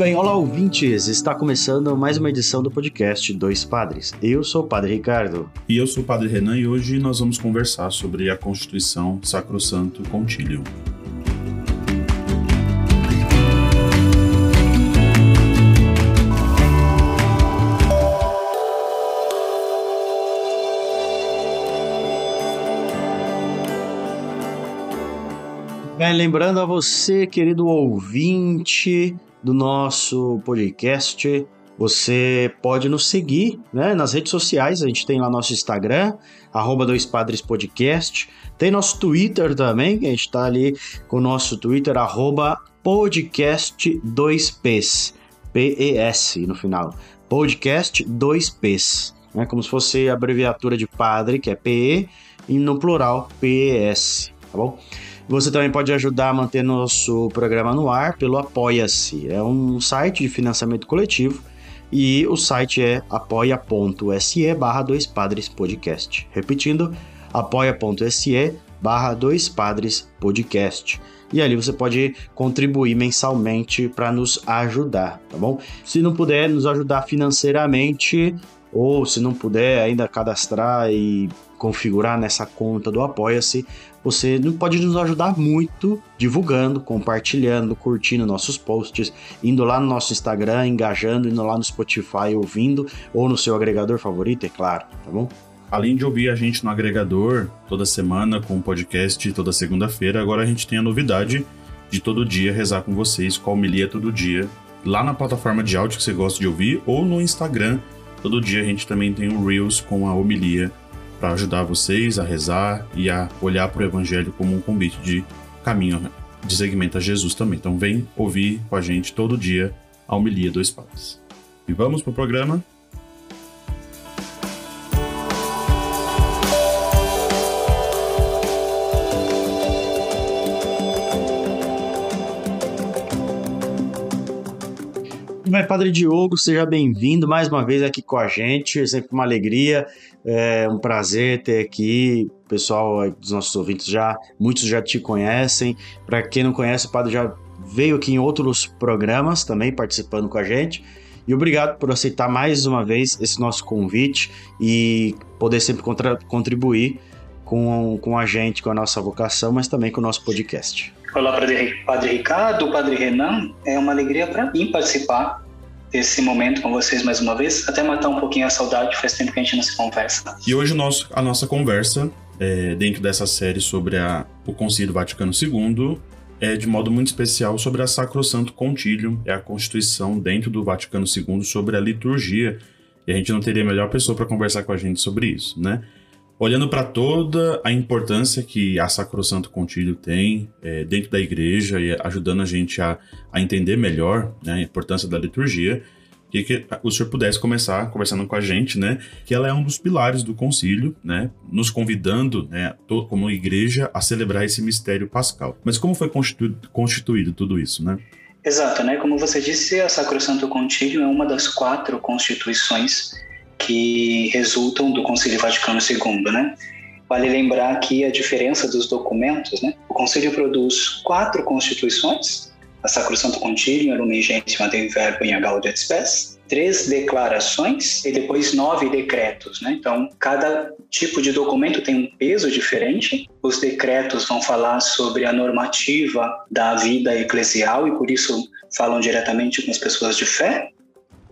Bem, olá ouvintes, está começando mais uma edição do podcast Dois Padres. Eu sou o Padre Ricardo. E eu sou o Padre Renan e hoje nós vamos conversar sobre a Constituição Sacrosanto Concilium. Bem, lembrando a você, querido ouvinte do nosso podcast, você pode nos seguir né, nas redes sociais. A gente tem lá nosso Instagram, arroba Dois Padres Podcast. Tem nosso Twitter também, a gente está ali com o nosso Twitter, arroba podcast 2Ps. P-E-S no final. Podcast 2Ps. Né, como se fosse a abreviatura de padre, que é PE, e no plural, P-E-S. Tá bom? Você também pode ajudar a manter nosso programa no ar pelo Apoia-se. É um site de financiamento coletivo e o site é apoia.se barra dois padres podcast. Repetindo, apoia.se barra dois padres podcast. E ali você pode contribuir mensalmente para nos ajudar, tá bom? Se não puder nos ajudar financeiramente, ou se não puder ainda cadastrar e configurar nessa conta do Apoia-se, você pode nos ajudar muito divulgando, compartilhando, curtindo nossos posts, indo lá no nosso Instagram, engajando, indo lá no Spotify, ouvindo, ou no seu agregador favorito, é claro, tá bom? Além de ouvir a gente no agregador toda semana com o podcast toda segunda-feira, agora a gente tem a novidade de todo dia rezar com vocês com a homilia todo dia, lá na plataforma de áudio que você gosta de ouvir ou no Instagram. Todo dia a gente também tem um Reels com a homilia para ajudar vocês a rezar e a olhar para o Evangelho como um convite de caminho de segmento a Jesus também. Então vem ouvir com a gente todo dia a homilia dos padres. E vamos pro programa. Bem, Padre Diogo, seja bem-vindo mais uma vez aqui com a gente. É sempre uma alegria, é um prazer ter aqui. O pessoal dos nossos ouvintes já, muitos já te conhecem. Para quem não conhece, o Padre já veio aqui em outros programas também participando com a gente. E obrigado por aceitar mais uma vez esse nosso convite e poder sempre contribuir com, com a gente, com a nossa vocação, mas também com o nosso podcast. Olá, Padre, Ricardo, Padre Renan. É uma alegria para mim participar desse momento com vocês mais uma vez, até matar um pouquinho a saudade, faz tempo que a gente não se conversa. E hoje nosso, a nossa conversa, é, dentro dessa série sobre a, o Concílio Vaticano II, é de modo muito especial sobre a Sacrosanto Concilium, é a Constituição dentro do Vaticano II sobre a liturgia. E a gente não teria melhor pessoa para conversar com a gente sobre isso, né? Olhando para toda a importância que a Sacrosanto Concílio tem é, dentro da igreja e ajudando a gente a, a entender melhor né, a importância da liturgia, que, que o senhor pudesse começar conversando com a gente, né, que ela é um dos pilares do concílio, né, nos convidando, né, como igreja, a celebrar esse mistério pascal. Mas como foi constituído, constituído tudo isso, né? Exato, né? Como você disse, a Sacrosanto Concílio é uma das quatro constituições que resultam do Concílio Vaticano II, né? Vale lembrar aqui a diferença dos documentos, né? O Concílio produz quatro constituições, a Sacrosanto Concilium, Lumen Gentium, Dei Verbo e Gaudium et Spes, três declarações e depois nove decretos, né? Então, cada tipo de documento tem um peso diferente. Os decretos vão falar sobre a normativa da vida eclesial e por isso falam diretamente com as pessoas de fé.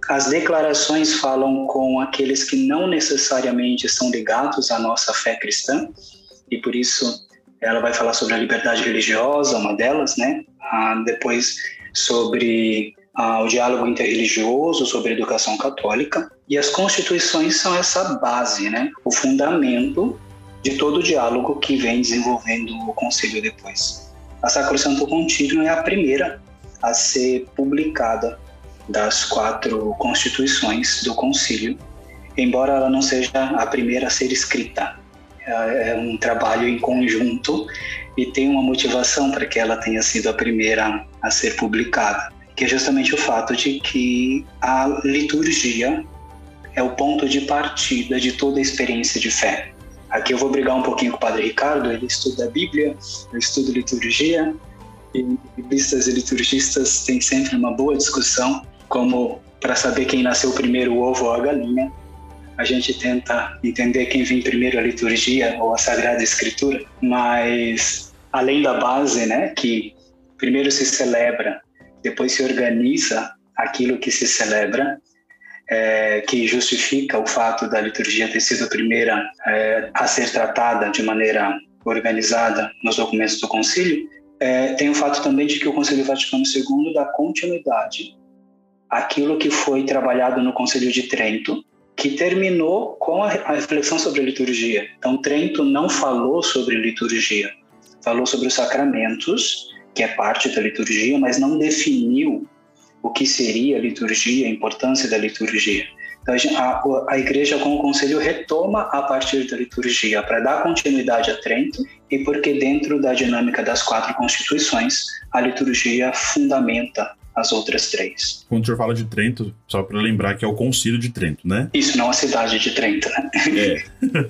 As declarações falam com aqueles que não necessariamente são ligados à nossa fé cristã, e por isso ela vai falar sobre a liberdade religiosa, uma delas, né? Ah, depois sobre ah, o diálogo interreligioso, sobre a educação católica. E as constituições são essa base, né? O fundamento de todo o diálogo que vem desenvolvendo o concílio depois. A Sacrosanto Contínuo é a primeira a ser publicada das quatro constituições do concílio embora ela não seja a primeira a ser escrita. É, é um trabalho em conjunto e tem uma motivação para que ela tenha sido a primeira a ser publicada, que é justamente o fato de que a liturgia é o ponto de partida de toda a experiência de fé. Aqui eu vou brigar um pouquinho com o Padre Ricardo, ele estuda a Bíblia, eu estudo liturgia, e biblistas e liturgistas têm sempre uma boa discussão, como para saber quem nasceu primeiro, o ovo ou a galinha. A gente tenta entender quem vem primeiro, a liturgia ou a Sagrada Escritura, mas além da base, né, que primeiro se celebra, depois se organiza aquilo que se celebra, é, que justifica o fato da liturgia ter sido a primeira é, a ser tratada de maneira organizada nos documentos do concílio, é, tem o fato também de que o Concílio Vaticano II dá continuidade àquilo que foi trabalhado no Concílio de Trento, que terminou com a, a reflexão sobre a liturgia. Então, Trento não falou sobre liturgia, falou sobre os sacramentos, que é parte da liturgia, mas não definiu o que seria a liturgia, a importância da liturgia. Então, a, a igreja, com o conselho, retoma a partir da liturgia para dar continuidade a Trento e porque, dentro da dinâmica das quatro constituições, a liturgia fundamenta as outras três. Quando o senhor fala de Trento, só para lembrar que é o Concílio de Trento, né? Isso, não a cidade de Trento, né? É,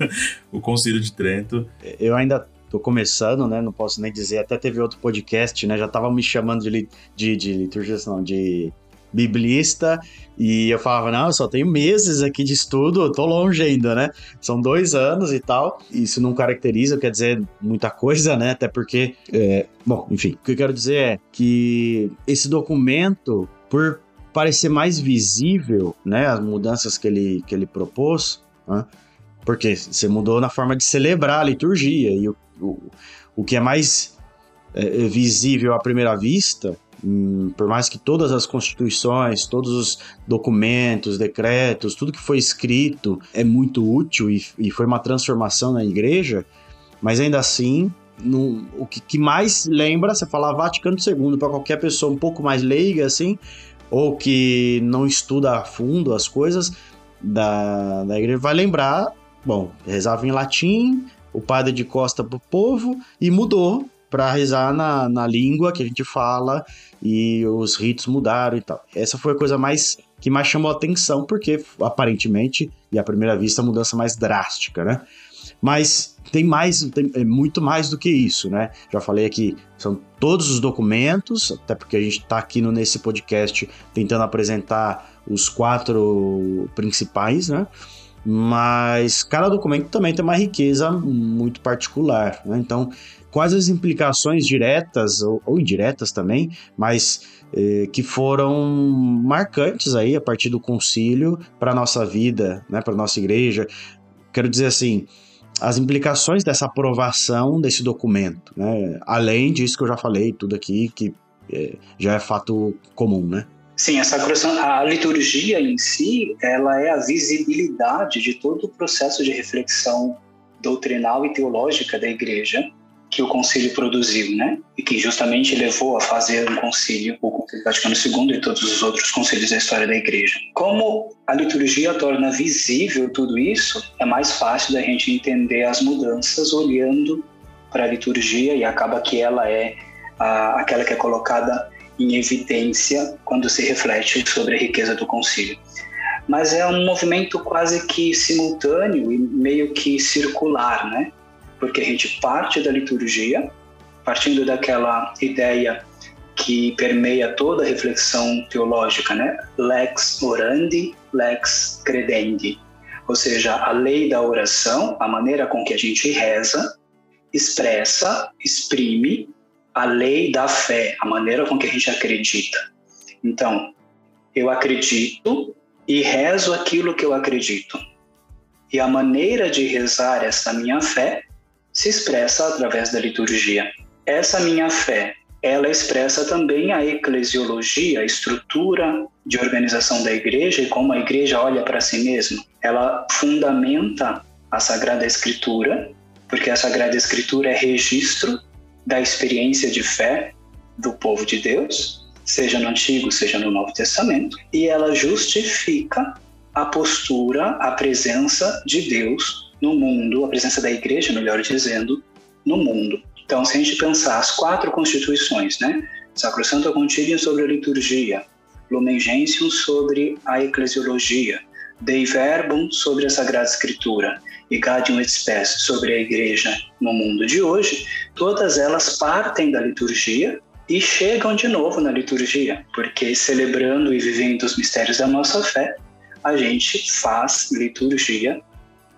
o Concílio de Trento. Eu ainda tô começando, né? Não posso nem dizer. Até teve outro podcast, né? Já tava me chamando de, de, de liturgia, não, de biblista, e eu falava, não, eu só tenho meses aqui de estudo, eu tô longe ainda, né? São dois anos e tal. Isso não caracteriza, quer dizer, muita coisa, né? Até porque, é, bom, enfim, o que eu quero dizer é que esse documento, por parecer mais visível, né? As mudanças que ele, que ele propôs, né? porque você mudou na forma de celebrar a liturgia, e o, o, o que é mais é, visível à primeira vista Hum, por mais que todas as constituições, todos os documentos, decretos, tudo que foi escrito é muito útil e, e foi uma transformação na igreja, mas ainda assim, no, o que, que, mais lembra, você falar Vaticano II para qualquer pessoa um pouco mais leiga, assim, ou que não estuda a fundo as coisas da, da igreja, vai lembrar, bom, rezava em latim, o padre de costa pro povo e mudou para rezar na, na língua que a gente fala e os ritos mudaram e tal. Essa foi a coisa mais que mais chamou atenção, porque aparentemente, e à primeira vista, a mudança mais drástica, né? Mas tem mais, tem é muito mais do que isso, né? Já falei aqui, são todos os documentos, até porque a gente está aqui no, nesse podcast tentando apresentar os quatro principais, né? Mas cada documento também tem uma riqueza muito particular, né? Então, quais as implicações diretas ou, ou indiretas também, mas eh, que foram marcantes aí a partir do concílio para nossa vida, né, para nossa igreja. Quero dizer assim, as implicações dessa aprovação desse documento, né, além disso que eu já falei tudo aqui que eh, já é fato comum, né? Sim, essa a liturgia em si, ela é a visibilidade de todo o processo de reflexão doutrinal e teológica da igreja que o concílio produziu, né? E que justamente levou a fazer um concílio, o Concílio Vaticano II e todos os outros concílios da história da Igreja. Como a liturgia torna visível tudo isso, é mais fácil da gente entender as mudanças olhando para a liturgia e acaba que ela é a, aquela que é colocada em evidência quando se reflete sobre a riqueza do concílio. Mas é um movimento quase que simultâneo e meio que circular, né? porque a gente parte da liturgia, partindo daquela ideia que permeia toda a reflexão teológica, né? Lex orandi, lex credendi. Ou seja, a lei da oração, a maneira com que a gente reza, expressa, exprime a lei da fé, a maneira com que a gente acredita. Então, eu acredito e rezo aquilo que eu acredito. E a maneira de rezar essa minha fé se expressa através da liturgia. Essa minha fé, ela expressa também a eclesiologia, a estrutura de organização da igreja e como a igreja olha para si mesma. Ela fundamenta a Sagrada Escritura, porque a Sagrada Escritura é registro da experiência de fé do povo de Deus, seja no Antigo, seja no Novo Testamento, e ela justifica a postura, a presença de Deus no mundo, a presença da igreja, melhor dizendo, no mundo. Então, se a gente pensar as quatro constituições, né? Sacrosanto Contínuo sobre a liturgia, Lumen Gentium sobre a eclesiologia, Dei Verbum sobre a Sagrada Escritura e Gaudium et Spes sobre a Igreja no mundo de hoje, todas elas partem da liturgia e chegam de novo na liturgia, porque celebrando e vivendo os mistérios da nossa fé, a gente faz liturgia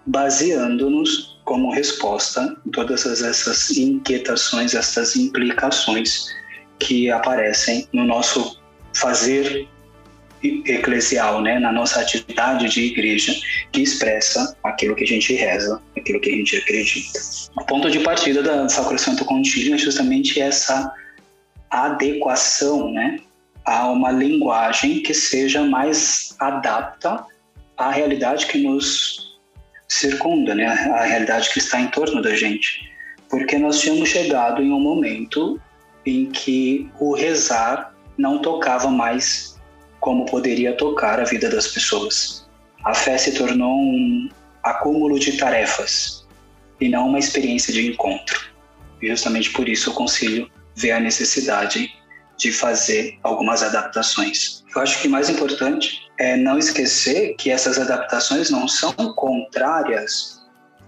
baseando-nos como resposta em todas essas inquietações, essas implicações que aparecem no nosso fazer eclesial, né, na nossa atividade de igreja, que expressa aquilo que a gente reza, aquilo que a gente acredita. O ponto de partida da Sacrosanto Contínuo é justamente essa adequação, né, a uma linguagem que seja mais adapta à realidade que nos circunda, né, a realidade que está em torno da gente. Porque nós tínhamos chegado em um momento em que o rezar não tocava mais como poderia tocar a vida das pessoas. A fé se tornou um acúmulo de tarefas e não uma experiência de encontro. E justamente por isso o concílio vê a necessidade de fazer algumas adaptações. Eu acho que mais importante é não esquecer que essas adaptações não são contrárias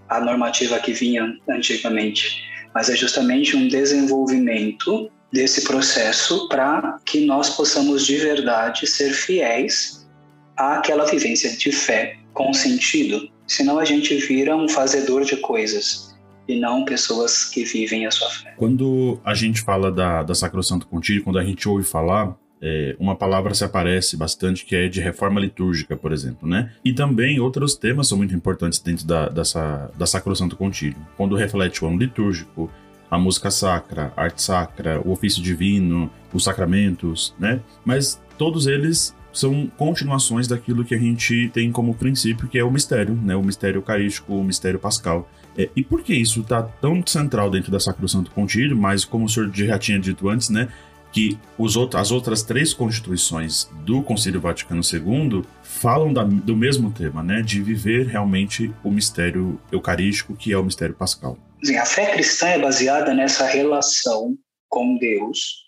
à normativa que vinha antigamente, mas é justamente um desenvolvimento desse processo para que nós possamos de verdade ser fiéis àquela vivência de fé com sentido. Senão a gente vira um fazedor de coisas e não pessoas que vivem a sua fé. Quando a gente fala da, da Sacrosanto Contínuo, quando a gente ouve falar, é, uma palavra se aparece bastante que é de reforma litúrgica, por exemplo, né? E também outros temas são muito importantes dentro da, dessa, da Sacrosanto Contínuo. Quando reflete o ano litúrgico, a música sacra, a arte sacra, o ofício divino, os sacramentos, né? Mas todos eles são continuações daquilo que a gente tem como princípio, que é o mistério, né? O mistério eucarístico, o mistério pascal. É, e por que isso está tão central dentro da Sacrosanto Contínuo? Mas como o senhor já tinha dito antes, né? Que os outros, as outras três constituições do Concílio Vaticano II falam da, do mesmo tema, né? De viver realmente o mistério eucarístico, que é o mistério pascal. A fé cristã é baseada nessa relação com Deus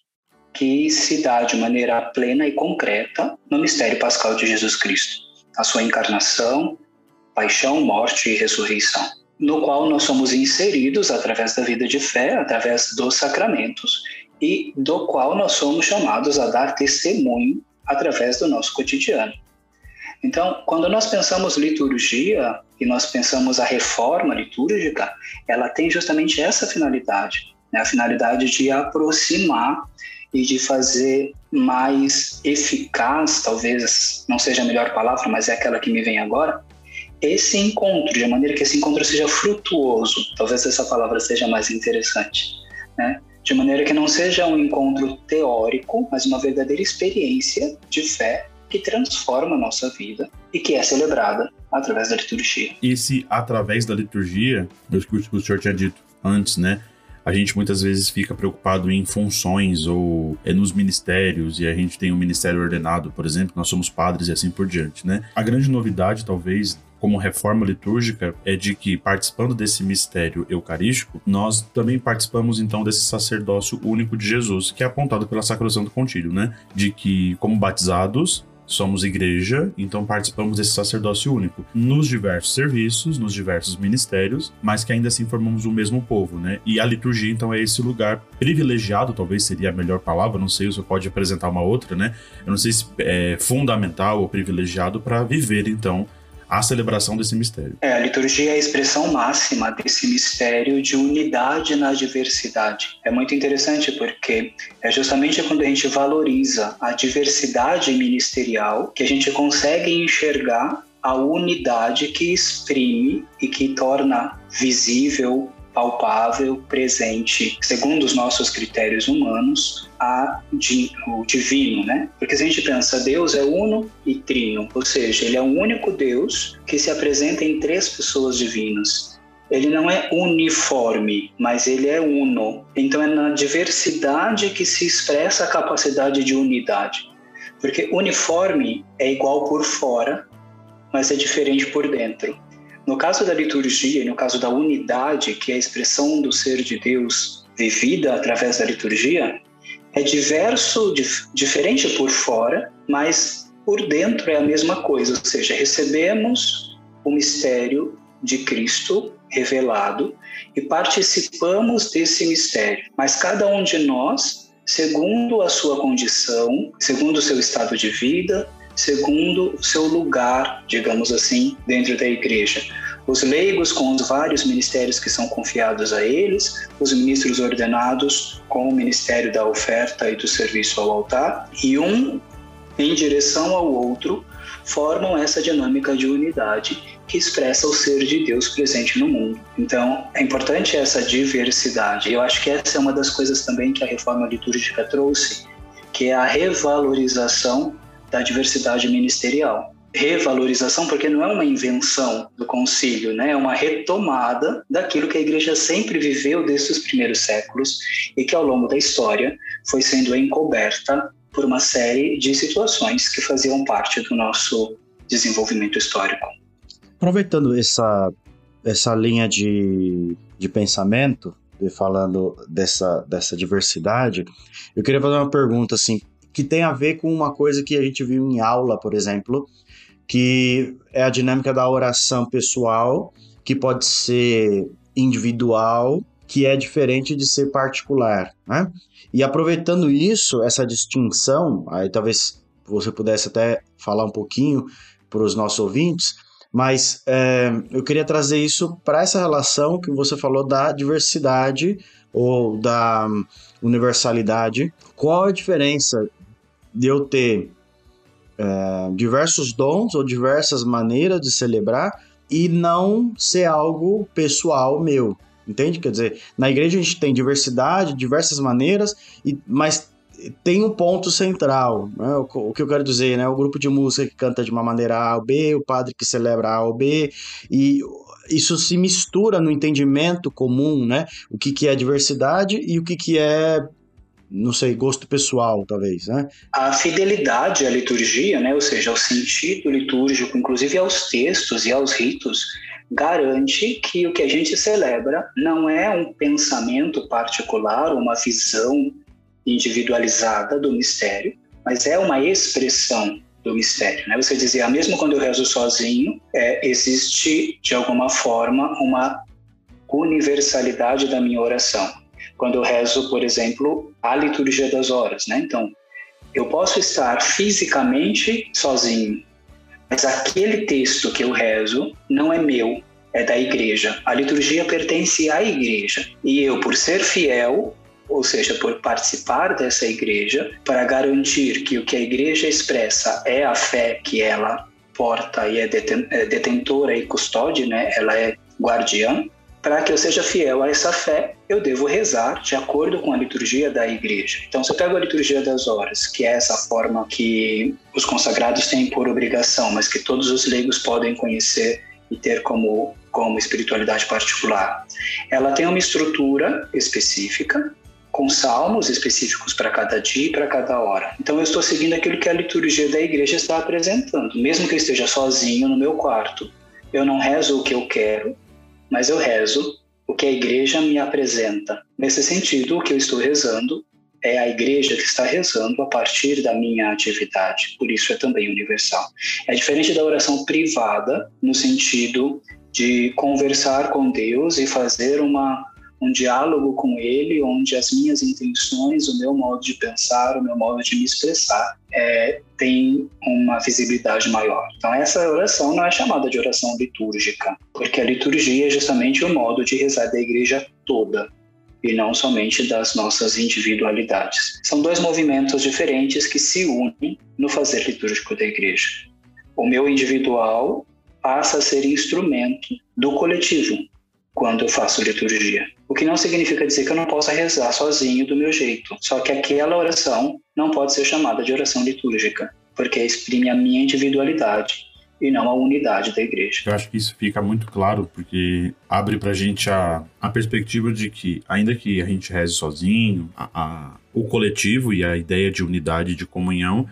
que se dá de maneira plena e concreta no mistério pascal de Jesus Cristo, a sua encarnação, paixão, morte e ressurreição, no qual nós somos inseridos através da vida de fé, através dos sacramentos, e do qual nós somos chamados a dar testemunho através do nosso cotidiano. Então, quando nós pensamos liturgia e nós pensamos a reforma litúrgica, ela tem justamente essa finalidade, né? a finalidade de aproximar e de fazer mais eficaz, talvez não seja a melhor palavra, mas é aquela que me vem agora, esse encontro, de maneira que esse encontro seja frutuoso, talvez essa palavra seja mais interessante, né? de maneira que não seja um encontro teórico, mas uma verdadeira experiência de fé que transforma a nossa vida e que é celebrada através da liturgia. Esse através da liturgia, o senhor tinha dito antes, né? A gente muitas vezes fica preocupado em funções ou é nos ministérios, e a gente tem um ministério ordenado, por exemplo, nós somos padres e assim por diante, né? A grande novidade, talvez, como reforma litúrgica é de que, participando desse mistério eucarístico, nós também participamos então desse sacerdócio único de Jesus, que é apontado pela Sacrosanto Contílio, né? De que, como batizados, somos igreja, então participamos desse sacerdócio único nos diversos serviços, nos diversos ministérios, mas que ainda assim formamos o mesmo povo, né? E a liturgia, então, é esse lugar privilegiado, talvez seria a melhor palavra, não sei, você pode apresentar uma outra, né? Eu não sei se é fundamental ou privilegiado para viver, então, a celebração desse mistério. É, a liturgia é a expressão máxima desse mistério de unidade na diversidade. É muito interessante porque é justamente quando a gente valoriza a diversidade ministerial que a gente consegue enxergar a unidade que exprime e que torna visível palpável, presente, segundo os nossos critérios humanos, a, o divino, né? Porque se a gente pensa, Deus é uno e trino, ou seja, ele é o único Deus que se apresenta em três pessoas divinas. Ele não é uniforme, mas ele é uno. Então é na diversidade que se expressa a capacidade de unidade. Porque uniforme é igual por fora, mas é diferente por dentro. No caso da liturgia e no caso da unidade, que é a expressão do ser de Deus vivida através da liturgia, é diverso, dif diferente por fora, mas por dentro é a mesma coisa, ou seja, recebemos o mistério de Cristo revelado e participamos desse mistério. Mas cada um de nós, segundo a sua condição, segundo o seu estado de vida, segundo o seu lugar, digamos assim, dentro da igreja. Os leigos com os vários ministérios que são confiados a eles, os ministros ordenados com o ministério da oferta e do serviço ao altar, e um em direção ao outro, formam essa dinâmica de unidade que expressa o ser de Deus presente no mundo. Então, é importante essa diversidade. Eu acho que essa é uma das coisas também que a reforma litúrgica trouxe, que é a revalorização da diversidade ministerial. Revalorização, porque não é uma invenção do concílio, né? é uma retomada daquilo que a igreja sempre viveu desde os primeiros séculos e que ao longo da história foi sendo encoberta por uma série de situações que faziam parte do nosso desenvolvimento histórico. Aproveitando essa, essa linha de, de pensamento, de falando dessa, dessa diversidade, eu queria fazer uma pergunta assim, que tem a ver com uma coisa que a gente viu em aula, por exemplo, que é a dinâmica da oração pessoal, que pode ser individual, que é diferente de ser particular, né? E aproveitando isso, essa distinção, aí talvez você pudesse até falar um pouquinho para os nossos ouvintes, mas é, eu queria trazer isso para essa relação que você falou da diversidade ou da universalidade. Qual a diferença de eu ter é, diversos dons ou diversas maneiras de celebrar e não ser algo pessoal meu? Entende? Quer dizer, na igreja a gente tem diversidade, diversas maneiras, e, mas tem um ponto central, né? o, o, que eu quero dizer, né? O grupo de música que canta de uma maneira A ou B, o padre que celebra A ou B, e isso se mistura no entendimento comum, né? O que, que é diversidade e o que, que é, não sei, gosto pessoal, talvez, né? A fidelidade à liturgia, né? Ou seja, ao sentido litúrgico, inclusive aos textos e aos ritos, garante que o que a gente celebra não é um pensamento particular, uma visão individualizada do mistério, mas é uma expressão do mistério. Né? Você dizia, mesmo quando eu rezo sozinho, é, existe de alguma forma uma universalidade da minha oração. Quando eu rezo, por exemplo, a liturgia das horas, né? Então, eu posso estar fisicamente sozinho, mas aquele texto que eu rezo não é meu, é da igreja. A liturgia pertence à igreja. E eu, por ser fiel, ou seja, por participar dessa igreja, para garantir que o que a igreja expressa é a fé que ela porta e é, é detentora e custódia, né? ela é guardiã, para que eu seja fiel a essa fé, eu devo rezar de acordo com a liturgia da igreja. Então, se eu pego a liturgia das horas, que é essa forma que os consagrados têm por obrigação, mas que todos os leigos podem conhecer e ter como, como espiritualidade particular, ela tem uma estrutura específica, com salmos específicos para cada dia e para cada hora. Então eu estou seguindo aquilo que a liturgia da igreja está apresentando, mesmo que eu esteja sozinho no meu quarto. Eu não rezo o que eu quero, mas eu rezo o que a igreja me apresenta. Nesse sentido, o que eu estou rezando é a igreja que está rezando a partir da minha atividade, por isso é também universal. É diferente da oração privada, no sentido de conversar com Deus e fazer uma, um diálogo com Ele, onde as minhas intenções, o meu modo de pensar, o meu modo de me expressar é, tem uma visibilidade maior. Então, essa oração não é chamada de oração litúrgica, porque a liturgia é justamente o modo de rezar da igreja toda e não somente das nossas individualidades. São dois movimentos diferentes que se unem no fazer litúrgico da igreja. O meu individual passa a ser instrumento do coletivo quando eu faço liturgia. O que não significa dizer que eu não possa rezar sozinho do meu jeito. Só que aquela oração não pode ser chamada de oração litúrgica, porque exprime a minha individualidade e não a unidade da igreja. Eu acho que isso fica muito claro, porque abre pra gente a, a perspectiva de que, ainda que a gente reze sozinho, a, a, o coletivo e a ideia de unidade de comunhão,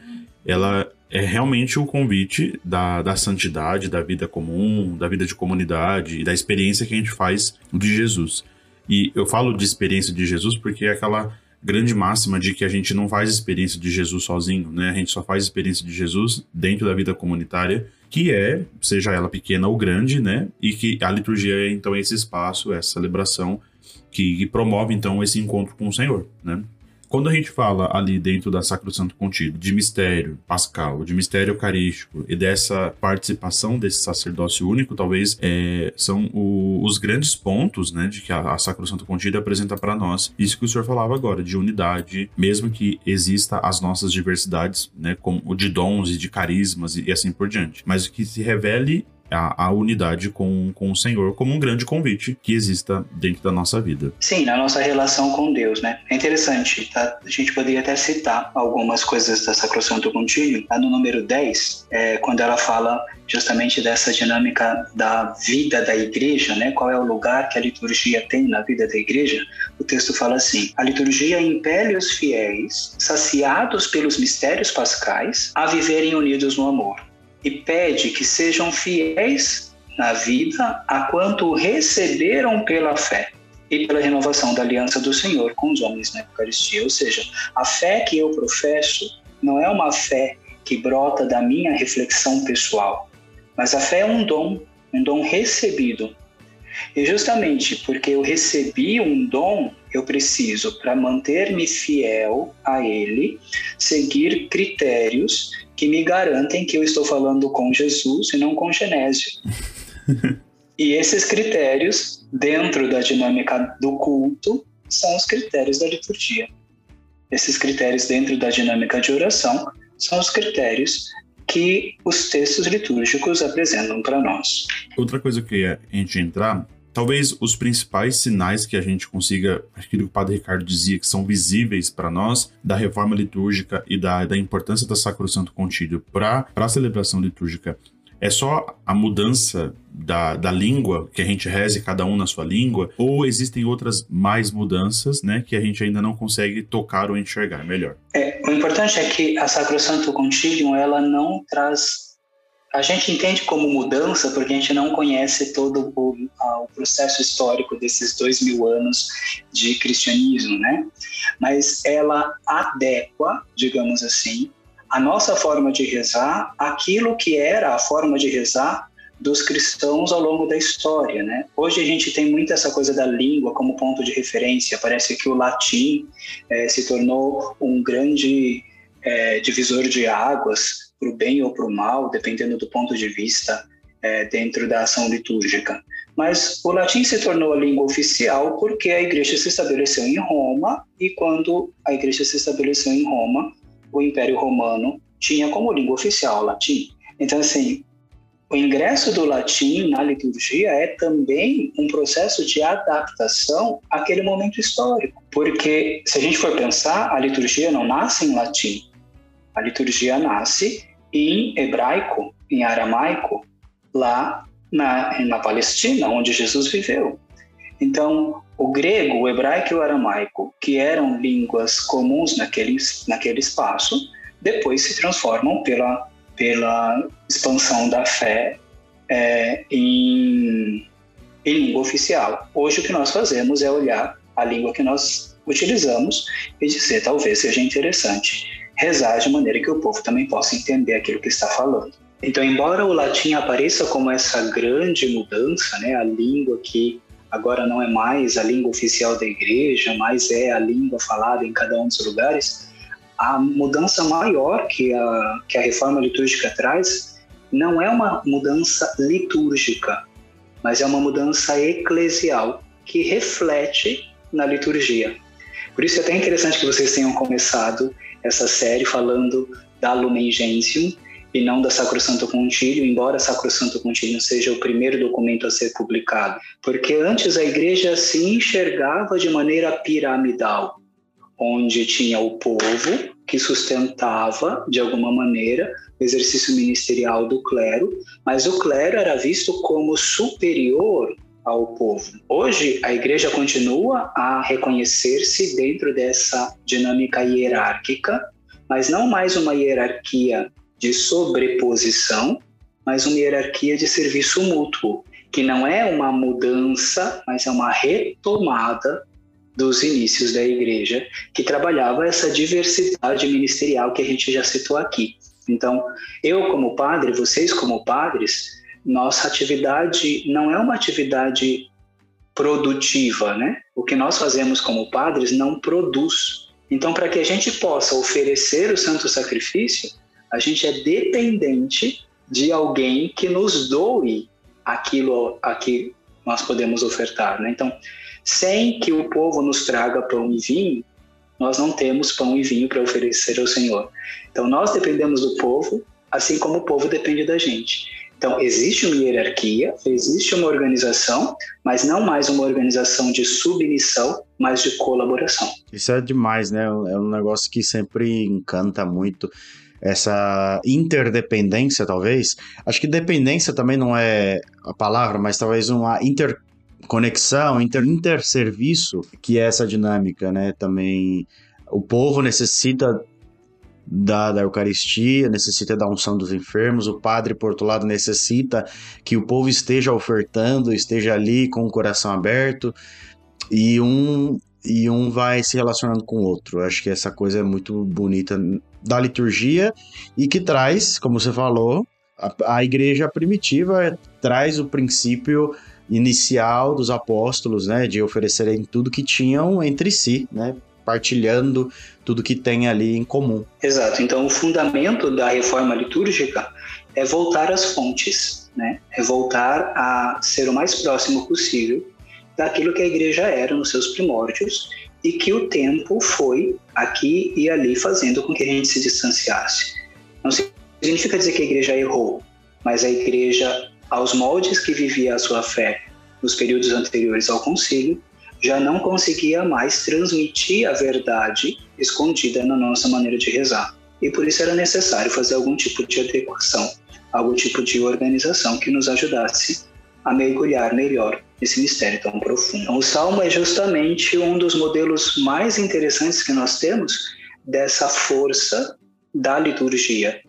ela é realmente o convite da, da santidade, da vida comum, da vida de comunidade e da experiência que a gente faz de Jesus. E eu falo de experiência de Jesus porque é aquela grande máxima de que a gente não faz experiência de Jesus sozinho, né? A gente só faz experiência de Jesus dentro da vida comunitária, que é, seja ela pequena ou grande, né? E que a liturgia é então esse espaço, essa celebração que, que promove então esse encontro com o Senhor, né? Quando a gente fala ali dentro da Sacrosanto Contido de mistério pascal, de mistério eucarístico e dessa participação desse sacerdócio único, talvez é, são o, os grandes pontos né, de que a, a Sacrosanto Contido apresenta para nós. Isso que o senhor falava agora, de unidade, mesmo que exista as nossas diversidades, né, como de dons e de carismas e, e assim por diante, mas que se revele a, a, unidade com, com o Senhor como um grande convite que exista dentro da nossa vida. Sim, na nossa relação com Deus, né? É interessante, tá? A gente poderia até citar algumas coisas da Sacrosanto Contínuo, lá no número 10, é, quando ela fala justamente dessa dinâmica da vida da igreja, né? Qual é o lugar que a liturgia tem na vida da igreja? O texto fala assim: a liturgia impele os fiéis, saciados pelos mistérios pascais, a viverem unidos no amor e pede que sejam fiéis na vida a quanto receberam pela fé e pela renovação da aliança do Senhor com os homens na Eucaristia. Ou seja, a fé que eu professo não é uma fé que brota da minha reflexão pessoal, mas a fé é um dom, um dom recebido. E justamente porque eu recebi um dom, eu preciso, para manter-me fiel a ele, seguir critérios que me garantem que eu estou falando com Jesus e não com Genésio. e esses critérios, dentro da dinâmica do culto, são os critérios da liturgia. Esses critérios, dentro da dinâmica de oração, são os critérios que os textos litúrgicos apresentam para nós. Outra coisa que a gente entrar Talvez os principais sinais que a gente consiga, aquilo que o Padre Ricardo dizia, que são visíveis para nós, da reforma litúrgica e da, da importância da Sacrosanto Contílio para a celebração litúrgica, é só a mudança da, da língua, que a gente reze cada um na sua língua, ou existem outras mais mudanças, né, que a gente ainda não consegue tocar ou enxergar melhor? É, o importante é que a Sacrosanto Contílio, ela não traz a gente entende como mudança porque a gente não conhece todo o, o, processo histórico desses dois mil anos de cristianismo, né? Mas ela adequa, digamos assim, a nossa forma de rezar aquilo que era a forma de rezar dos cristãos ao longo da história, né? Hoje a gente tem muito essa coisa da língua como ponto de referência. Parece que o latim é, se tornou um grande é, divisor de águas para o bem ou para o mal, dependendo do ponto de vista é, dentro da ação litúrgica. Mas o latim se tornou a língua oficial porque a igreja se estabeleceu em Roma e quando a igreja se estabeleceu em Roma, o Império Romano tinha como língua oficial o latim. Então, assim, o ingresso do latim na liturgia é também um processo de adaptação àquele momento histórico. Porque, se a gente for pensar, a liturgia não nasce em latim. A liturgia nasce em hebraico, em aramaico, lá na, na Palestina, onde Jesus viveu. Então, o grego, o hebraico e o aramaico, que eram línguas comuns naquele, naquele espaço, depois se transformam pela, pela expansão da fé é, em, em língua oficial. Hoje, o que nós fazemos é olhar a língua que nós utilizamos e dizer talvez seja interessante rezar de maneira que o povo também possa entender aquilo que está falando. Então, embora o latim apareça como essa grande mudança, né, a língua que agora não é mais a língua oficial da igreja, mas é a língua falada em cada um dos lugares, a mudança maior que a, que a reforma litúrgica traz não é uma mudança litúrgica, mas é uma mudança eclesial que reflete na liturgia. Por isso é até interessante que vocês tenham começado essa série falando da Lumen Gentium e não da Sacrosanto Concílio, embora Sacrosanto Concílio seja o primeiro documento a ser publicado, porque antes a igreja se enxergava de maneira piramidal, onde tinha o povo que sustentava de alguma maneira o exercício ministerial do clero, mas o clero era visto como superior ao povo. Hoje, a igreja continua a reconhecer-se dentro dessa dinâmica hierárquica, mas não mais uma hierarquia de sobreposição, mas uma hierarquia de serviço mútuo, que não é uma mudança, mas é uma retomada dos inícios da igreja, que trabalhava essa diversidade ministerial que a gente já citou aqui. Então, eu como padre, vocês como padres, nossa atividade não é uma atividade produtiva, né? O que nós fazemos como padres não produz. Então, para que a gente possa oferecer o santo sacrifício, a gente é dependente de alguém que nos doe aquilo a que nós podemos ofertar, né? Então, sem que o povo nos traga pão e vinho, nós não temos pão e vinho para oferecer ao Senhor. Então, nós dependemos do povo, assim como o povo depende da gente. Então, existe uma hierarquia, existe uma organização, mas não mais uma organização de submissão, mas de colaboração. Isso é demais, né? É um negócio que sempre encanta muito. Essa interdependência, talvez. Acho que dependência também não é a palavra, mas talvez uma interconexão, inter, interserviço, que é essa dinâmica, né? Também o povo necessita da, da Eucaristia, necessita da unção dos enfermos, o padre, por outro lado, necessita que o povo esteja ofertando, esteja ali com o coração aberto, e um, e um vai se relacionando com o outro. Acho que essa coisa é muito bonita da liturgia e que traz, como você falou, a, a igreja primitiva traz o princípio inicial dos apóstolos, né, de oferecerem tudo que tinham entre si, né, partilhando tudo que tem ali em comum. Exato. Então, o fundamento da reforma litúrgica é voltar às fontes, né? É voltar a ser o mais próximo possível daquilo que a igreja era nos seus primórdios e que o tempo foi aqui e ali fazendo com que a gente se distanciasse. Não significa dizer que a igreja errou, mas a igreja, aos moldes que vivia a sua fé nos períodos anteriores ao concílio, já não conseguia mais transmitir a verdade escondida na nossa maneira de rezar. E por isso era necessário fazer algum tipo de adequação, algum tipo de organização que nos ajudasse a mergulhar melhor nesse mistério tão profundo. O Salmo é justamente um dos modelos mais interessantes que nós temos dessa força da liturgia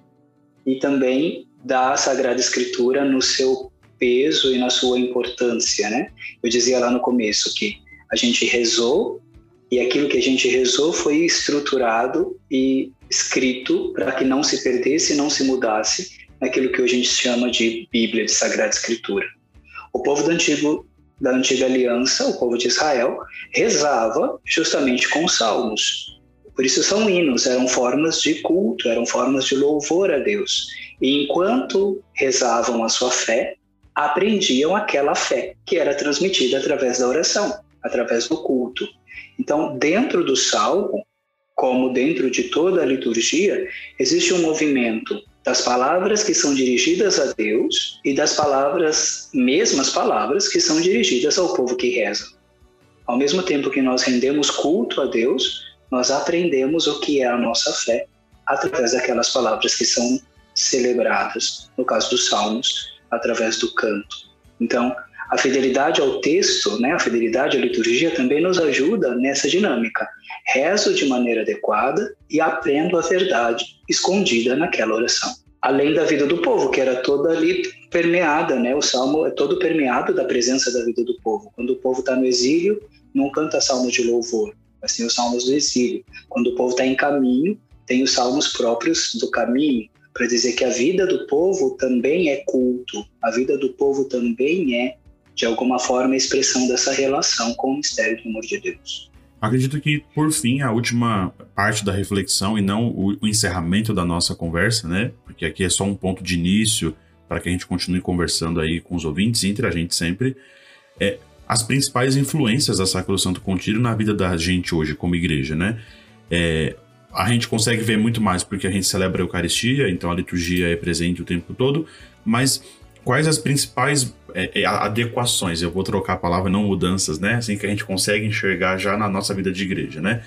e também da Sagrada Escritura no seu peso e na sua importância, né? Eu dizia lá no começo que a gente rezou e aquilo que a gente rezou foi estruturado e escrito para que não se perdesse não se mudasse naquilo que hoje a gente chama de Bíblia, de Sagrada Escritura. O povo do antigo da antiga aliança, o povo de Israel, rezava justamente com salmos. Por isso são hinos, eram formas de culto, eram formas de louvor a Deus. E enquanto rezavam a sua fé, aprendiam aquela fé que era transmitida através da oração através do culto. Então, dentro do salmo, como dentro de toda a liturgia, existe um movimento das palavras que são dirigidas a Deus e das palavras, mesmas palavras, que são dirigidas ao povo que reza. Ao mesmo tempo que nós rendemos culto a Deus, nós aprendemos o que é a nossa fé através daquelas palavras que são celebradas, no caso dos salmos, através do canto. Então, a fidelidade ao texto, né, a fidelidade à liturgia também nos ajuda nessa dinâmica. Rezo de maneira adequada e aprendo a verdade escondida naquela oração. Além da vida do povo, que era toda ali permeada, né? O salmo é todo permeado da presença da vida do povo. Quando o povo está no exílio, não canta salmos de louvor, mas tem os salmos do exílio. Quando o povo está em caminho, tem os salmos próprios do caminho, para dizer que a vida do povo também é culto, a vida do povo também é de alguma forma, a expressão dessa relação com o mistério do amor de Deus. Acredito que, por fim, a última parte da reflexão e não o, encerramento da nossa conversa, né? Porque aqui é só um ponto de início para que a gente continue conversando aí com os ouvintes, entre a gente sempre, é as principais influências da Sacro Santo Contínuo na vida da gente hoje como igreja, né? É, a gente consegue ver muito mais porque a gente celebra a Eucaristia, então a liturgia é presente o tempo todo, mas quais as principais é, é, adequações, eu vou trocar a palavra, não mudanças, né? Assim que a gente consegue enxergar já na nossa vida de igreja, né?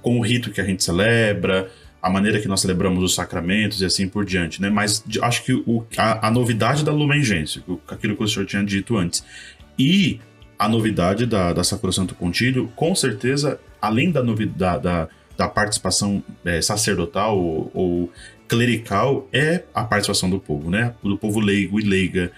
Com o rito que a gente celebra, a maneira que nós celebramos os sacramentos e assim por diante, né? Mas acho que o, a, a novidade da Lumen Gentium, aquilo que o senhor tinha dito antes, e a novidade da, da Sacrosanto Contílio, com certeza, além da novidade da, da participação é, sacerdotal ou, ou clerical é a participação do povo, né? Do povo leigo e leiga.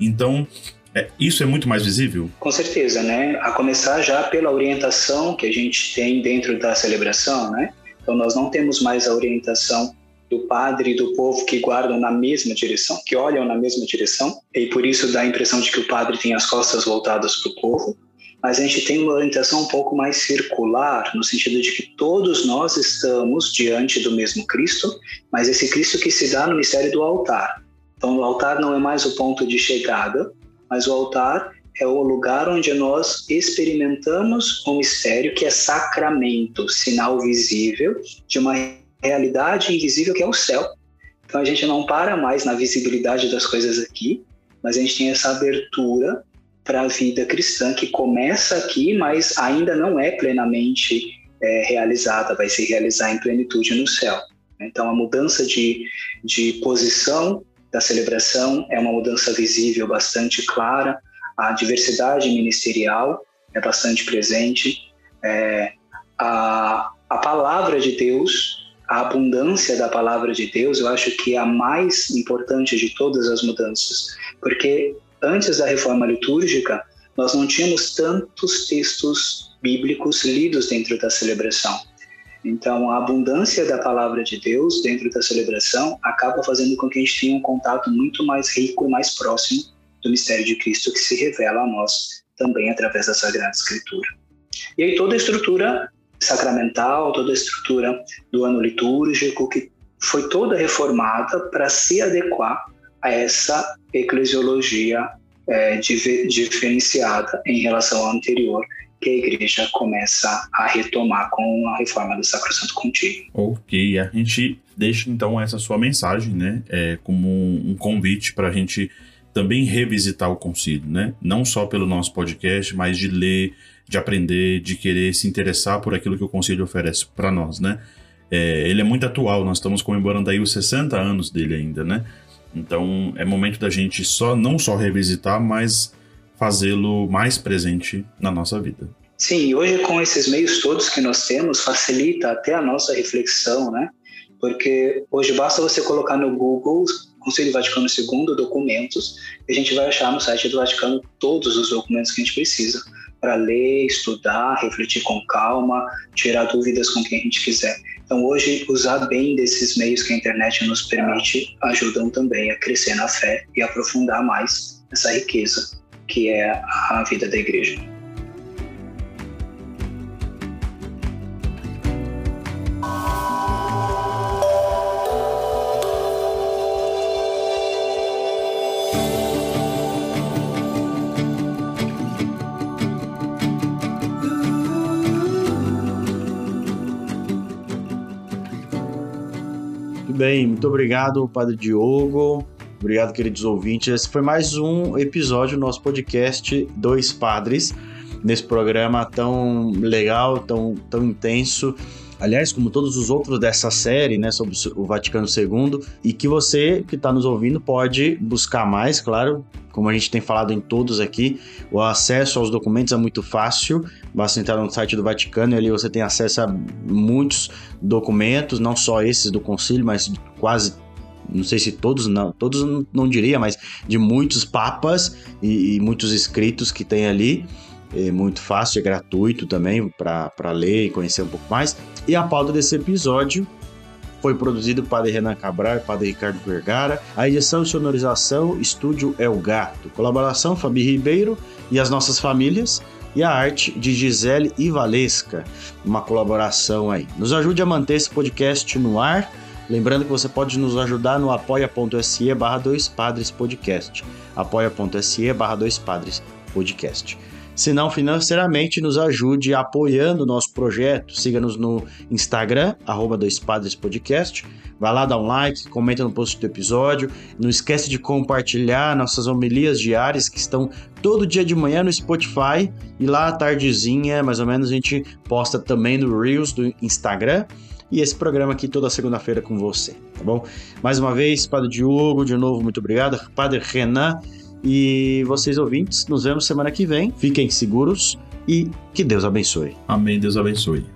Então, é, isso é muito mais visível? Com certeza, né? A começar já pela orientação que a gente tem dentro da celebração, né? Então, nós não temos mais a orientação do padre e do povo que guardam na mesma direção, que olham na mesma direção, e por isso dá a impressão de que o padre tem as costas voltadas para o povo. Mas a gente tem uma orientação um pouco mais circular, no sentido de que todos nós estamos diante do mesmo Cristo, mas esse Cristo que se dá no mistério do altar. Então, o altar não é mais o ponto de chegada, mas o altar é o lugar onde nós experimentamos um mistério que é sacramento, sinal visível de uma realidade invisível que é o céu. Então a gente não para mais na visibilidade das coisas aqui, mas a gente tem essa abertura para a vida cristã que começa aqui, mas ainda não é plenamente é, realizada, vai se realizar em plenitude no céu. Então a mudança de, de posição da celebração é uma mudança visível bastante clara, a diversidade ministerial é bastante presente, é, a, a palavra de Deus a abundância da palavra de Deus, eu acho que é a mais importante de todas as mudanças, porque antes da reforma litúrgica, nós não tínhamos tantos textos bíblicos lidos dentro da celebração. Então, a abundância da palavra de Deus dentro da celebração acaba fazendo com que a gente tenha um contato muito mais rico e mais próximo do mistério de Cristo que se revela a nós também através da Sagrada Escritura. E aí toda a estrutura sacramental, toda a estrutura do ano litúrgico, que foi toda reformada para se adequar a essa eclesiologia é, diferenciada em relação ao anterior, que a igreja começa a retomar com a reforma do Sacrosanto Contínuo. Ok, a gente deixa então essa sua mensagem, né, é, como um convite para a gente também revisitar o concílio, né, não só pelo nosso podcast, mas de ler de aprender, de querer se interessar por aquilo que o Conselho oferece para nós, né? É, ele é muito atual, nós estamos comemorando aí os 60 anos dele ainda, né? Então é momento da gente só não só revisitar, mas fazê-lo mais presente na nossa vida. Sim, hoje com esses meios todos que nós temos, facilita até a nossa reflexão, né? Porque hoje basta você colocar no Google Conselho Vaticano II documentos, e a gente vai achar no site do Vaticano todos os documentos que a gente precisa para ler, estudar, refletir com calma, tirar dúvidas com quem a gente quiser. Então, hoje, usar bem desses meios que a internet nos permite ajudam também a crescer na fé e aprofundar mais essa riqueza que é a vida da igreja. bem, muito obrigado, Padre Diogo. Obrigado, queridos ouvintes. Esse foi mais um episódio do nosso podcast Dois Padres, nesse programa tão legal, tão, tão intenso. Aliás, como todos os outros dessa série, né, sobre o Vaticano II, e que você que está nos ouvindo pode buscar mais, claro, como a gente tem falado em todos aqui, o acesso aos documentos é muito fácil. Basta entrar no site do Vaticano e ali você tem acesso a muitos documentos, não só esses do concílio, mas quase não sei se todos não, todos não diria, mas de muitos papas e, e muitos escritos que tem ali. É muito fácil, é gratuito também para ler e conhecer um pouco mais. E a pauta desse episódio foi produzido por Padre Renan Cabral e Padre Ricardo Vergara. A edição e sonorização, Estúdio El Gato. Colaboração, Fabi Ribeiro e as nossas famílias. E a arte de Gisele Ivalesca. Uma colaboração aí. Nos ajude a manter esse podcast no ar. Lembrando que você pode nos ajudar no apoia.se barra 2 padres podcast. apoia.se barra 2 padres podcast. Se não financeiramente, nos ajude apoiando o nosso projeto. Siga-nos no Instagram, arroba Dois Padres Podcast. Vai lá, dá um like, comenta no post do episódio. Não esquece de compartilhar nossas homilias diárias que estão todo dia de manhã no Spotify. E lá à tardezinha, mais ou menos, a gente posta também no Reels do Instagram e esse programa aqui toda segunda-feira com você, tá bom? Mais uma vez, Padre Diogo, de novo, muito obrigado. Padre Renan, e vocês ouvintes, nos vemos semana que vem. Fiquem seguros e que Deus abençoe. Amém, Deus abençoe.